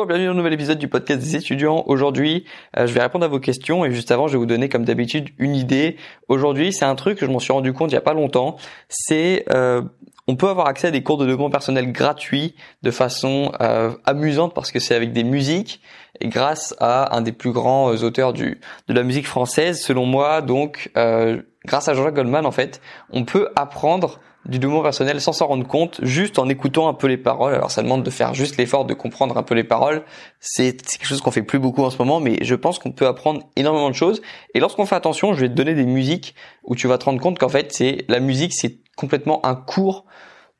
Bonjour, bienvenue dans un nouvel épisode du podcast des étudiants. Aujourd'hui, euh, je vais répondre à vos questions et juste avant, je vais vous donner comme d'habitude une idée. Aujourd'hui, c'est un truc que je m'en suis rendu compte il y a pas longtemps. C'est euh, on peut avoir accès à des cours de développement personnel gratuits de façon euh, amusante parce que c'est avec des musiques et grâce à un des plus grands auteurs du de la musique française, selon moi. Donc, grâce à Jean-Jacques Goldman, en fait, on peut apprendre du développement personnel sans s'en rendre compte, juste en écoutant un peu les paroles. Alors ça demande de faire juste l'effort de comprendre un peu les paroles. C'est quelque chose qu'on fait plus beaucoup en ce moment, mais je pense qu'on peut apprendre énormément de choses. Et lorsqu'on fait attention, je vais te donner des musiques où tu vas te rendre compte qu'en fait, c'est la musique, c'est complètement un cours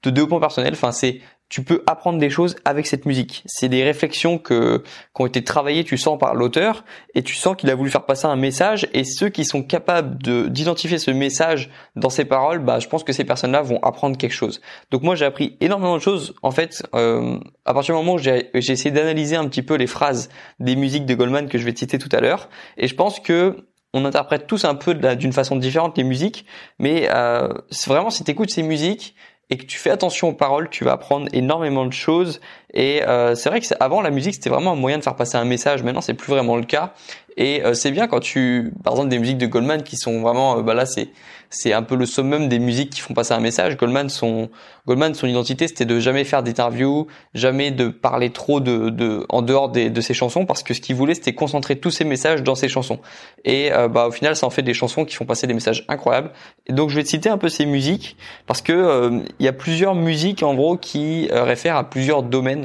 de développement personnel. Enfin, c'est tu peux apprendre des choses avec cette musique. C'est des réflexions que, qui ont été travaillées, tu sens, par l'auteur, et tu sens qu'il a voulu faire passer un message, et ceux qui sont capables de, d'identifier ce message dans ses paroles, bah, je pense que ces personnes-là vont apprendre quelque chose. Donc moi, j'ai appris énormément de choses, en fait, euh, à partir du moment où j'ai, essayé d'analyser un petit peu les phrases des musiques de Goldman que je vais citer tout à l'heure, et je pense que on interprète tous un peu d'une façon différente les musiques, mais euh, vraiment si tu ces musiques, et que tu fais attention aux paroles, tu vas apprendre énormément de choses. Et euh, c'est vrai que avant la musique c'était vraiment un moyen de faire passer un message. Maintenant c'est plus vraiment le cas. Et euh, c'est bien quand tu, par exemple, des musiques de Goldman qui sont vraiment, euh, bah là c'est c'est un peu le summum des musiques qui font passer un message. Goldman son Goldman son identité c'était de jamais faire d'interviews, jamais de parler trop de, de en dehors des, de ses chansons parce que ce qu'il voulait c'était concentrer tous ses messages dans ses chansons. Et euh, bah au final ça en fait des chansons qui font passer des messages incroyables. Et donc je vais te citer un peu ces musiques parce que il y a plusieurs musiques en gros qui réfèrent à plusieurs domaines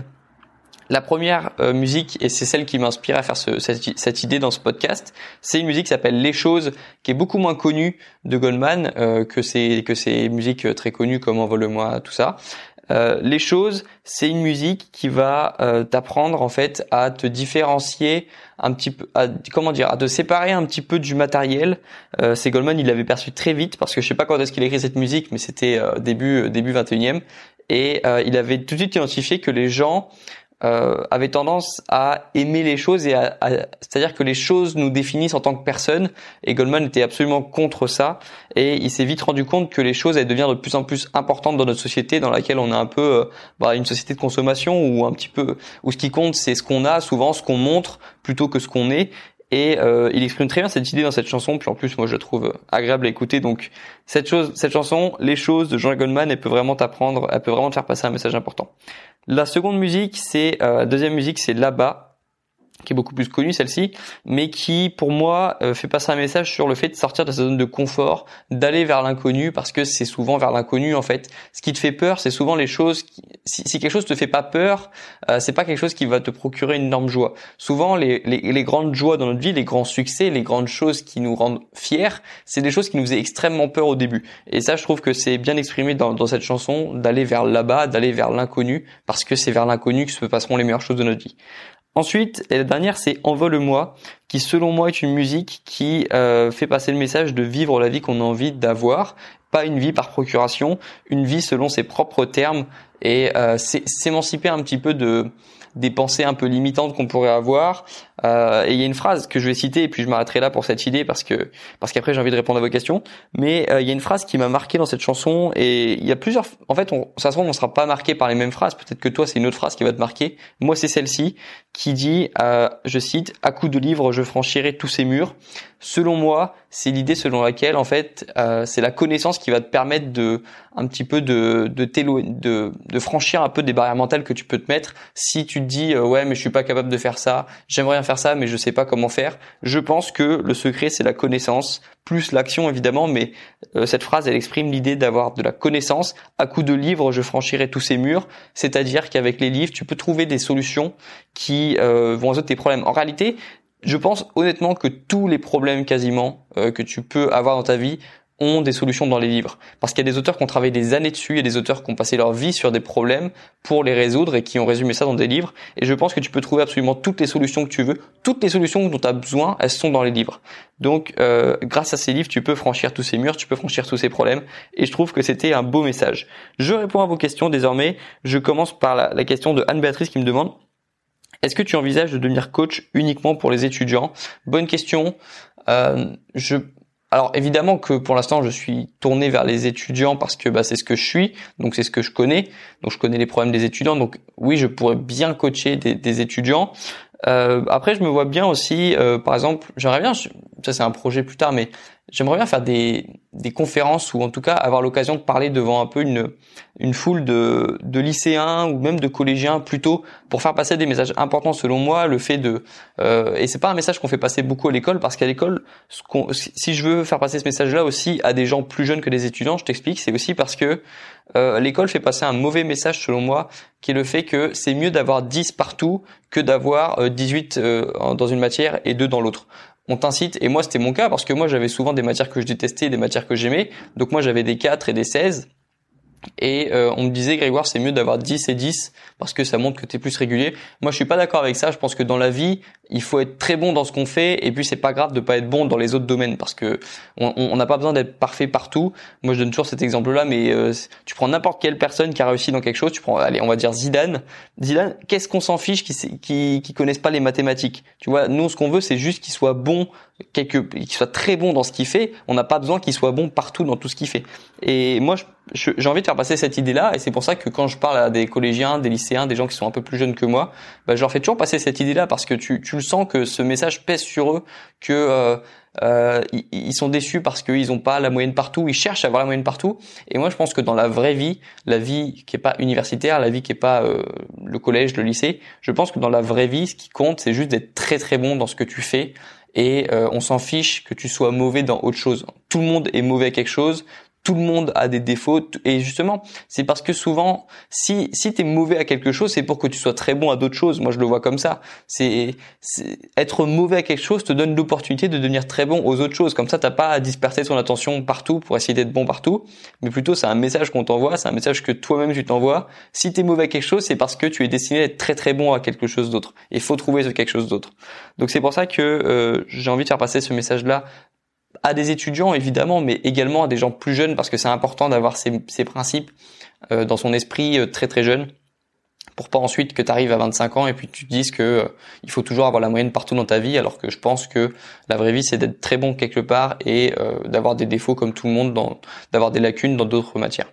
la première euh, musique, et c'est celle qui m'inspire à faire ce, cette, idée dans ce podcast, c'est une musique qui s'appelle Les Choses, qui est beaucoup moins connue de Goldman euh, que ces que ces musiques très connues comme Envole-moi, tout ça. Euh, les choses, c'est une musique qui va t'apprendre en fait à te différencier un petit peu, à, comment dire, à te séparer un petit peu du matériel. c'est Goldman, il l'avait perçu très vite parce que je sais pas quand est-ce qu'il a écrit cette musique, mais c'était début début 21e et il avait tout de suite identifié que les gens euh, avait tendance à aimer les choses et à, c'est-à-dire que les choses nous définissent en tant que personne et Goldman était absolument contre ça et il s'est vite rendu compte que les choses allaient devenir de plus en plus importantes dans notre société dans laquelle on a un peu euh, bah, une société de consommation où un petit peu où ce qui compte c'est ce qu'on a souvent ce qu'on montre plutôt que ce qu'on est. Et euh, il exprime très bien cette idée dans cette chanson puis en plus moi je la trouve agréable à écouter. Donc cette chose cette chanson les choses de Jean Goldman elle peut vraiment t'apprendre elle peut vraiment te faire passer un message important la seconde musique, c'est euh, deuxième musique, c'est là-bas qui est beaucoup plus connue celle-ci, mais qui pour moi euh, fait passer un message sur le fait de sortir de sa zone de confort, d'aller vers l'inconnu, parce que c'est souvent vers l'inconnu en fait. Ce qui te fait peur, c'est souvent les choses. Qui, si, si, quelque chose te fait pas peur, euh, c'est pas quelque chose qui va te procurer une énorme joie. Souvent, les, les, les, grandes joies dans notre vie, les grands succès, les grandes choses qui nous rendent fiers, c'est des choses qui nous faisaient extrêmement peur au début. Et ça, je trouve que c'est bien exprimé dans, dans cette chanson, d'aller vers là-bas, d'aller vers l'inconnu, parce que c'est vers l'inconnu que se passeront les meilleures choses de notre vie. Ensuite, et la dernière, c'est Envole-moi, qui selon moi est une musique qui euh, fait passer le message de vivre la vie qu'on a envie d'avoir, pas une vie par procuration, une vie selon ses propres termes, et euh, s'émanciper un petit peu de des pensées un peu limitantes qu'on pourrait avoir. Euh, et il y a une phrase que je vais citer et puis je m'arrêterai là pour cette idée parce que parce qu'après j'ai envie de répondre à vos questions. Mais euh, il y a une phrase qui m'a marqué dans cette chanson et il y a plusieurs. En fait, on, ça se trouve on sera pas marqué par les mêmes phrases. Peut-être que toi c'est une autre phrase qui va te marquer. Moi c'est celle-ci qui dit, euh, je cite, à coup de livre je franchirai tous ces murs. Selon moi, c'est l'idée selon laquelle en fait euh, c'est la connaissance qui va te permettre de un petit peu de de, de de franchir un peu des barrières mentales que tu peux te mettre si tu te dis euh, ouais mais je suis pas capable de faire ça, j'aimerais bien faire ça mais je sais pas comment faire. Je pense que le secret c'est la connaissance plus l'action évidemment, mais euh, cette phrase elle exprime l'idée d'avoir de la connaissance. À coup de livres, je franchirai tous ces murs, c'est-à-dire qu'avec les livres, tu peux trouver des solutions qui euh, vont résoudre tes problèmes. En réalité, je pense honnêtement que tous les problèmes quasiment euh, que tu peux avoir dans ta vie ont des solutions dans les livres. Parce qu'il y a des auteurs qui ont travaillé des années dessus, il y a des auteurs qui ont passé leur vie sur des problèmes pour les résoudre et qui ont résumé ça dans des livres. Et je pense que tu peux trouver absolument toutes les solutions que tu veux. Toutes les solutions dont tu as besoin, elles sont dans les livres. Donc euh, grâce à ces livres, tu peux franchir tous ces murs, tu peux franchir tous ces problèmes. Et je trouve que c'était un beau message. Je réponds à vos questions désormais. Je commence par la, question de Anne-Béatrice qui me demande est-ce que tu envisages de devenir coach uniquement pour les étudiants? Bonne question. Euh, je alors évidemment que pour l'instant je suis tourné vers les étudiants parce que bah, c'est ce que je suis, donc c'est ce que je connais, donc je connais les problèmes des étudiants, donc oui je pourrais bien coacher des, étudiants. Euh, après je me vois bien aussi, euh, par exemple, j'aimerais bien, ça c'est un projet plus tard, mais j'aimerais bien faire des, des conférences ou en tout cas avoir l'occasion de parler devant un peu une, une foule de, de lycéens ou même de collégiens plutôt pour faire passer des messages importants selon moi. Le fait de euh, et c'est pas un message qu'on fait passer beaucoup à l'école parce qu'à l'école si je veux faire passer ce message là aussi à des gens plus jeunes que des étudiants je t'explique c'est aussi parce que euh, l'école fait passer un mauvais message selon moi qui est le fait que c'est mieux d'avoir 10 partout que d'avoir 18 euh, euh, dans une matière et 2 dans l'autre on t'incite, et moi c'était mon cas, parce que moi j'avais souvent des matières que je détestais, des matières que j'aimais, donc moi j'avais des 4 et des 16, et euh, on me disait Grégoire c'est mieux d'avoir 10 et 10 parce que ça montre que tu es plus régulier. Moi je suis pas d'accord avec ça, je pense que dans la vie, il faut être très bon dans ce qu'on fait et puis c'est pas grave de pas être bon dans les autres domaines parce que on n'a pas besoin d'être parfait partout. Moi je donne toujours cet exemple là mais euh, tu prends n'importe quelle personne qui a réussi dans quelque chose, tu prends allez, on va dire Zidane. Zidane, qu'est-ce qu'on s'en fiche qui qui qui connaissent pas les mathématiques? Tu vois, nous ce qu'on veut c'est juste qu'il soit bon qu'il soit très bon dans ce qu'il fait, on n'a pas besoin qu'il soit bon partout dans tout ce qu'il fait. Et moi j'ai envie de faire passer cette idée là et c'est pour ça que quand je parle à des collégiens, des lycéens, des gens qui sont un peu plus jeunes que moi, bah, je leur fais toujours passer cette idée là parce que tu tu le sens que ce message pèse sur eux, que euh, euh, ils, sont déçus parce qu'ils n'ont pas la moyenne partout, ils cherchent à avoir la moyenne partout. Et moi, je pense que dans la vraie vie, la vie qui est pas universitaire, la vie qui est pas euh, le collège, le lycée, je pense que dans la vraie vie, ce qui compte, c'est juste d'être très très bon dans ce que tu fais. Et euh, on s'en fiche que tu sois mauvais dans autre chose. Tout le monde est mauvais à quelque chose tout le monde a des défauts. Et justement c'est parce que souvent si si tu es mauvais à quelque chose c'est pour que tu sois très bon à d'autres choses. Moi je le vois comme ça. C'est être mauvais à quelque chose te donne l'opportunité de devenir très bon aux autres choses. Comme ça t'as pas à disperser ton attention partout pour essayer d'être bon partout. Mais plutôt c'est un message qu'on t'envoie. C'est un message que toi-même tu t'envoies. Si tu es mauvais à quelque chose c'est parce que tu es destiné à être très très bon à quelque chose d'autre. Il faut trouver ce quelque chose d'autre. Donc c'est pour ça que euh, j'ai envie de faire passer ce message là à des étudiants évidemment, mais également à des gens plus jeunes parce que c'est important d'avoir ces, principes euh, dans son esprit euh, très très jeune pour pas ensuite que tu arrives à 25 ans et puis tu te dises que euh, il faut toujours avoir la moyenne partout dans ta vie alors que je pense que la vraie vie c'est d'être très bon quelque part et d'avoir des défauts comme tout le monde d'avoir des lacunes dans d'autres matières.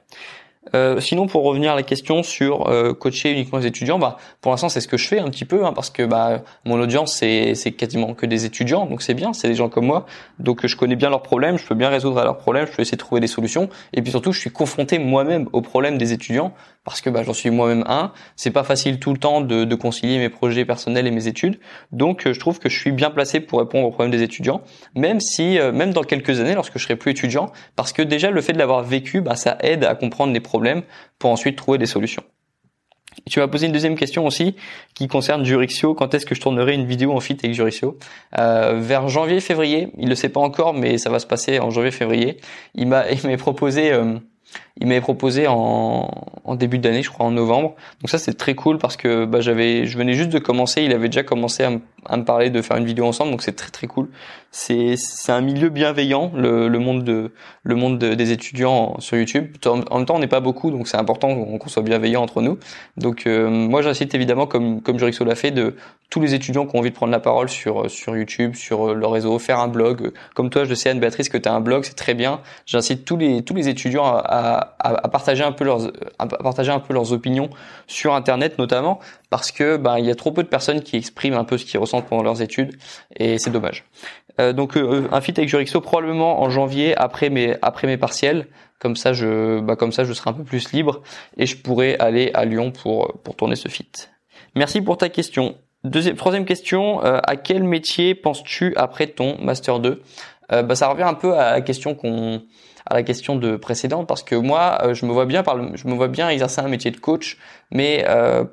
Euh, sinon, pour revenir à la question sur euh, coacher uniquement les étudiants, bah, pour l'instant, c'est ce que je fais un petit peu, hein, parce que bah, mon audience, c'est, quasiment que des étudiants, donc c'est bien, c'est des gens comme moi, donc je connais bien leurs problèmes, je peux bien résoudre leurs problèmes, je peux essayer de trouver des solutions, et puis surtout, je suis confronté moi-même aux problèmes des étudiants, parce que bah, j'en suis moi-même un. C'est pas facile tout le temps de, de, concilier mes projets personnels et mes études, donc euh, je trouve que je suis bien placé pour répondre aux problèmes des étudiants, même si, euh, même dans quelques années, lorsque je serai plus étudiant, parce que déjà le fait de l'avoir vécu, bah, ça aide à comprendre les problèmes pour ensuite trouver des solutions. tu m'as posé une deuxième question aussi qui concerne Jurixio. Quand est-ce que je tournerai une vidéo en fit avec Jurixio? Euh, Vers janvier-février. Il le sait pas encore, mais ça va se passer en janvier-février. Il m'a, il m'a proposé euh, il m'avait proposé en, en début d'année, je crois en novembre. Donc ça c'est très cool parce que bah, j'avais, je venais juste de commencer, il avait déjà commencé à, me parler de faire une vidéo ensemble, donc c'est très très cool. C'est c'est un milieu bienveillant, le, le monde de le monde des étudiants sur YouTube. En, même temps on n'est pas beaucoup, donc c'est important qu'on soit bienveillant entre nous. Donc euh, moi j'incite évidemment comme comme Jurixo l'a fait de tous les étudiants qui ont envie de prendre la parole sur sur YouTube, sur euh, leur réseau, faire un blog. Comme toi je sais Anne Béatrice que tu as un blog, c'est très bien. J'incite tous les tous les étudiants à à, partager un peu leurs à partager un peu leurs opinions sur internet notamment parce que bah, il y a trop peu de personnes qui expriment un peu ce qu'ils ressentent pendant leurs études et c'est dommage. Euh, donc euh, un fit avec Jurixo probablement en janvier après mes après mes partiels comme ça je bah, comme ça je serai un peu plus libre et je pourrai aller à Lyon pour pour tourner ce fit. Merci pour ta question. Deuxième, troisième question, euh, à quel métier penses-tu après ton master 2 euh, bah, ça revient un peu à la question qu'on à la question de précédente parce que moi euh, je me vois bien par je me vois bien exercer un métier de coach mais euh,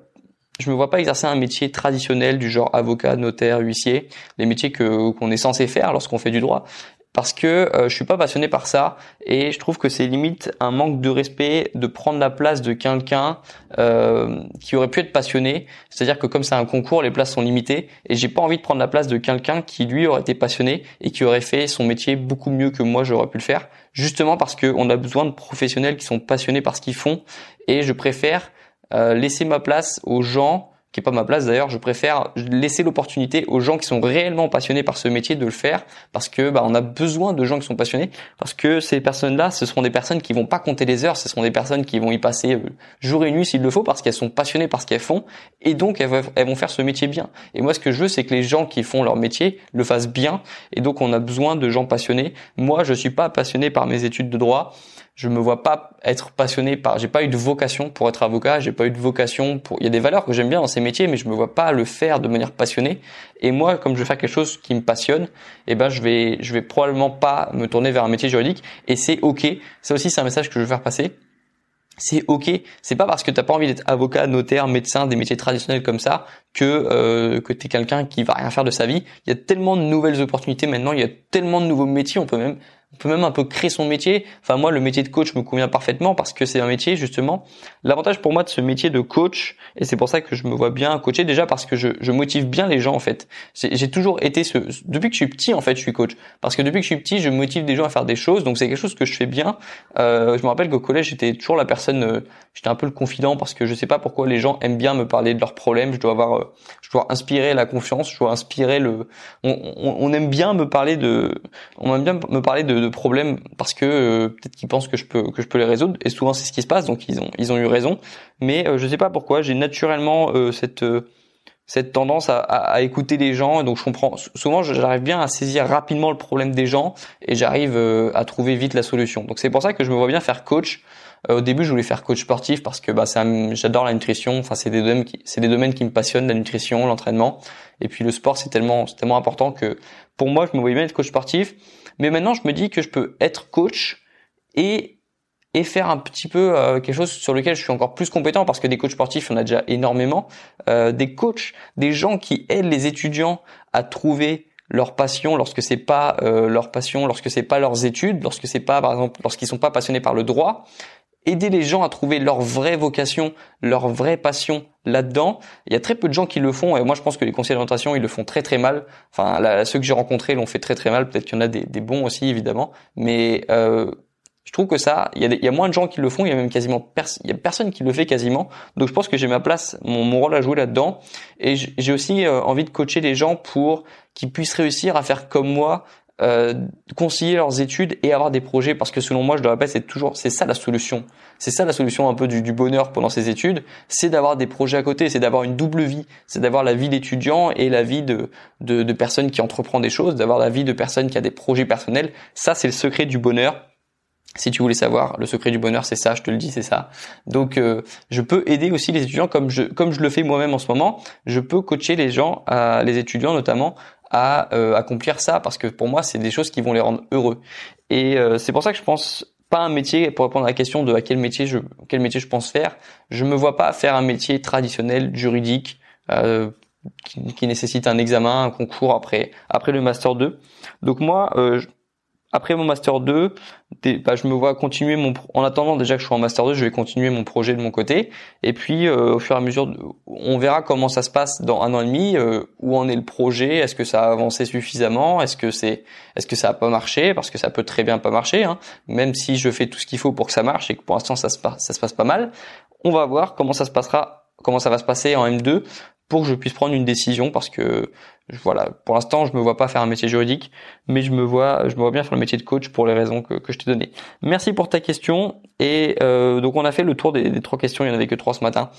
je me vois pas exercer un métier traditionnel du genre avocat, notaire, huissier, les métiers que qu'on est censé faire lorsqu'on fait du droit parce que euh, je suis pas passionné par ça et je trouve que c'est limite un manque de respect de prendre la place de quelqu'un euh, qui aurait pu être passionné. C'est-à-dire que comme c'est un concours, les places sont limitées et j'ai pas envie de prendre la place de quelqu'un qui lui aurait été passionné et qui aurait fait son métier beaucoup mieux que moi j'aurais pu le faire. Justement parce qu'on a besoin de professionnels qui sont passionnés par ce qu'ils font et je préfère euh, laisser ma place aux gens qui est pas ma place d'ailleurs. Je préfère laisser l'opportunité aux gens qui sont réellement passionnés par ce métier de le faire, parce que bah, on a besoin de gens qui sont passionnés, parce que ces personnes-là, ce seront des personnes qui vont pas compter les heures, ce seront des personnes qui vont y passer euh, jour et nuit s'il le faut, parce qu'elles sont passionnées par ce qu'elles font, et donc elles, elles vont faire ce métier bien. Et moi, ce que je veux, c'est que les gens qui font leur métier le fassent bien, et donc on a besoin de gens passionnés. Moi, je suis pas passionné par mes études de droit je me vois pas être passionné par j'ai pas eu de vocation pour être avocat j'ai pas eu de vocation pour il y a des valeurs que j'aime bien dans ces métiers mais je me vois pas le faire de manière passionnée et moi comme je veux faire quelque chose qui me passionne eh ben je vais je vais probablement pas me tourner vers un métier juridique et c'est ok ça aussi c'est un message que je veux faire passer c'est ok. C'est pas parce que t'as pas envie d'être avocat, notaire, médecin, des métiers traditionnels comme ça que euh, que t'es quelqu'un qui va rien faire de sa vie. Il y a tellement de nouvelles opportunités maintenant. Il y a tellement de nouveaux métiers. On peut même on peut même un peu créer son métier. Enfin moi le métier de coach me convient parfaitement parce que c'est un métier justement. L'avantage pour moi de ce métier de coach et c'est pour ça que je me vois bien coacher déjà parce que je, je motive bien les gens en fait. J'ai toujours été ce depuis que je suis petit en fait je suis coach parce que depuis que je suis petit je motive des gens à faire des choses donc c'est quelque chose que je fais bien. Euh, je me rappelle qu'au collège j'étais toujours la personne euh, j'étais un peu le confident parce que je sais pas pourquoi les gens aiment bien me parler de leurs problèmes. Je dois avoir euh, je dois inspirer la confiance, je dois inspirer le on, on, on aime bien me parler de on aime bien me parler de de, problèmes parce que euh, peut-être qu'ils pensent que je peux que je peux les résoudre. Et souvent c'est ce qui se passe. Donc ils ont ils ont eu raison. Mais euh, je sais pas pourquoi. J'ai naturellement euh, cette cette tendance à, à, écouter les gens. Donc je comprends. Souvent j'arrive bien à saisir rapidement le problème des gens et j'arrive à trouver vite la solution. Donc c'est pour ça que je me vois bien faire coach. Au début, je voulais faire coach sportif parce que bah, j'adore la nutrition. Enfin, c'est des domaines qui, c'est des domaines qui me passionnent, la nutrition, l'entraînement. Et puis le sport, c'est tellement, c'est tellement important que pour moi, je me voyais bien être coach sportif. Mais maintenant, je me dis que je peux être coach et et faire un petit peu euh, quelque chose sur lequel je suis encore plus compétent parce que des coachs sportifs, on a déjà énormément. Euh, des coachs, des gens qui aident les étudiants à trouver leur passion lorsque c'est pas euh, leur passion, lorsque c'est pas leurs études, lorsque c'est pas par exemple lorsqu'ils sont pas passionnés par le droit, aider les gens à trouver leur vraie vocation, leur vraie passion là-dedans. Il y a très peu de gens qui le font et moi je pense que les conseillers d'orientation ils le font très très mal. Enfin là, ceux que j'ai rencontrés l'ont fait très très mal. Peut-être qu'il y en a des, bons aussi évidemment, mais euh, je trouve que ça, il y, a il y, a moins de gens qui le font. Il y a même quasiment il y a personne qui le fait quasiment. Donc je pense que j'ai ma place, mon, mon, rôle à jouer là-dedans. Et j'ai aussi euh, envie de coacher les gens pour qu'ils puissent réussir à faire comme moi, euh, concilier leurs études et avoir des projets parce que selon moi je le répète c'est toujours c'est ça la solution c'est ça la solution un peu du, du bonheur pendant ces études c'est d'avoir des projets à côté c'est d'avoir une double vie c'est d'avoir la vie d'étudiant et la vie de, de, de personne qui entreprend des choses d'avoir la vie de personne qui a des projets personnels ça c'est le secret du bonheur si tu voulais savoir, le secret du bonheur, c'est ça, je te le dis, c'est ça. Donc, euh, je peux aider aussi les étudiants comme je comme je le fais moi-même en ce moment. Je peux coacher les gens, euh, les étudiants notamment, à euh, accomplir ça parce que pour moi c'est des choses qui vont les rendre heureux. Et euh, c'est pour ça que je pense pas un métier pour répondre à la question de à quel métier je quel métier je pense faire je me vois pas faire un métier traditionnel juridique euh, qui, qui, nécessite un examen un concours après après le master 2 donc moi après mon master 2, bah, je me vois continuer mon en attendant déjà que je sois en master 2, je vais continuer mon projet de mon côté et puis euh, au fur et à mesure on verra comment ça se passe dans un an et demi euh, où en est le projet, est-ce que ça a avancé suffisamment, est-ce que c'est est-ce que ça a pas marché parce que ça peut très bien pas marcher hein, même si je fais tout ce qu'il faut pour que ça marche et que pour l'instant ça se passe ça se passe pas mal. On va voir comment ça se passera comment ça va se passer en M2 pour que je puisse prendre une décision parce que voilà, pour l'instant, je me vois pas faire un métier juridique, mais je me vois, je me vois bien faire le métier de coach pour les raisons que, je t'ai données. Merci pour ta question. Et euh, donc on a fait le tour des, des, trois questions. Il y en avait que trois ce matin.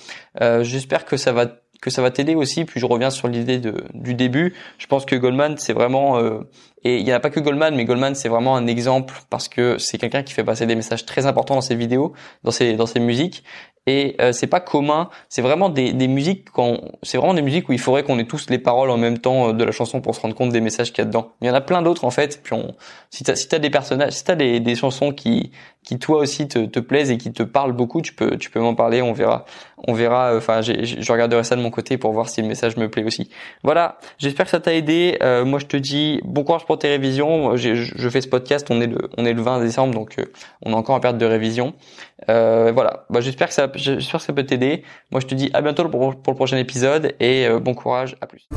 Euh, J'espère que ça va que ça va t'aider aussi. Puis je reviens sur l'idée du début. Je pense que Goldman, c'est vraiment euh, et il n'y en a pas que Goldman, mais Goldman c'est vraiment un exemple parce que c'est quelqu'un qui fait passer des messages très importants dans ses vidéos, dans ses dans ses musiques et euh, c'est pas commun. C'est vraiment des, des musiques quand c'est vraiment des musiques où il faudrait qu'on ait tous les paroles en même temps euh, de la chanson pour se rendre compte des messages qu'il y a dedans. Il y en a plein d'autres en fait. Puis on, si t'as si t'as des personnages, si t'as des, des chansons qui qui toi aussi te, te plaisent et qui te parlent beaucoup, tu peux tu peux m'en parler. On verra on verra. Euh, enfin, je regarderai ça de mon côté pour voir si le message me plaît aussi. Voilà. J'espère que ça t'a aidé. Euh, moi je te dis bon courage pour tes révisions. Je, je fais ce podcast. On est le on est le 20 décembre donc on a encore en période de révision. voilà. Bah, j'espère que ça j'espère que ça peut t'aider. Moi, je te dis à bientôt pour, pour le prochain épisode et euh, bon courage, à plus.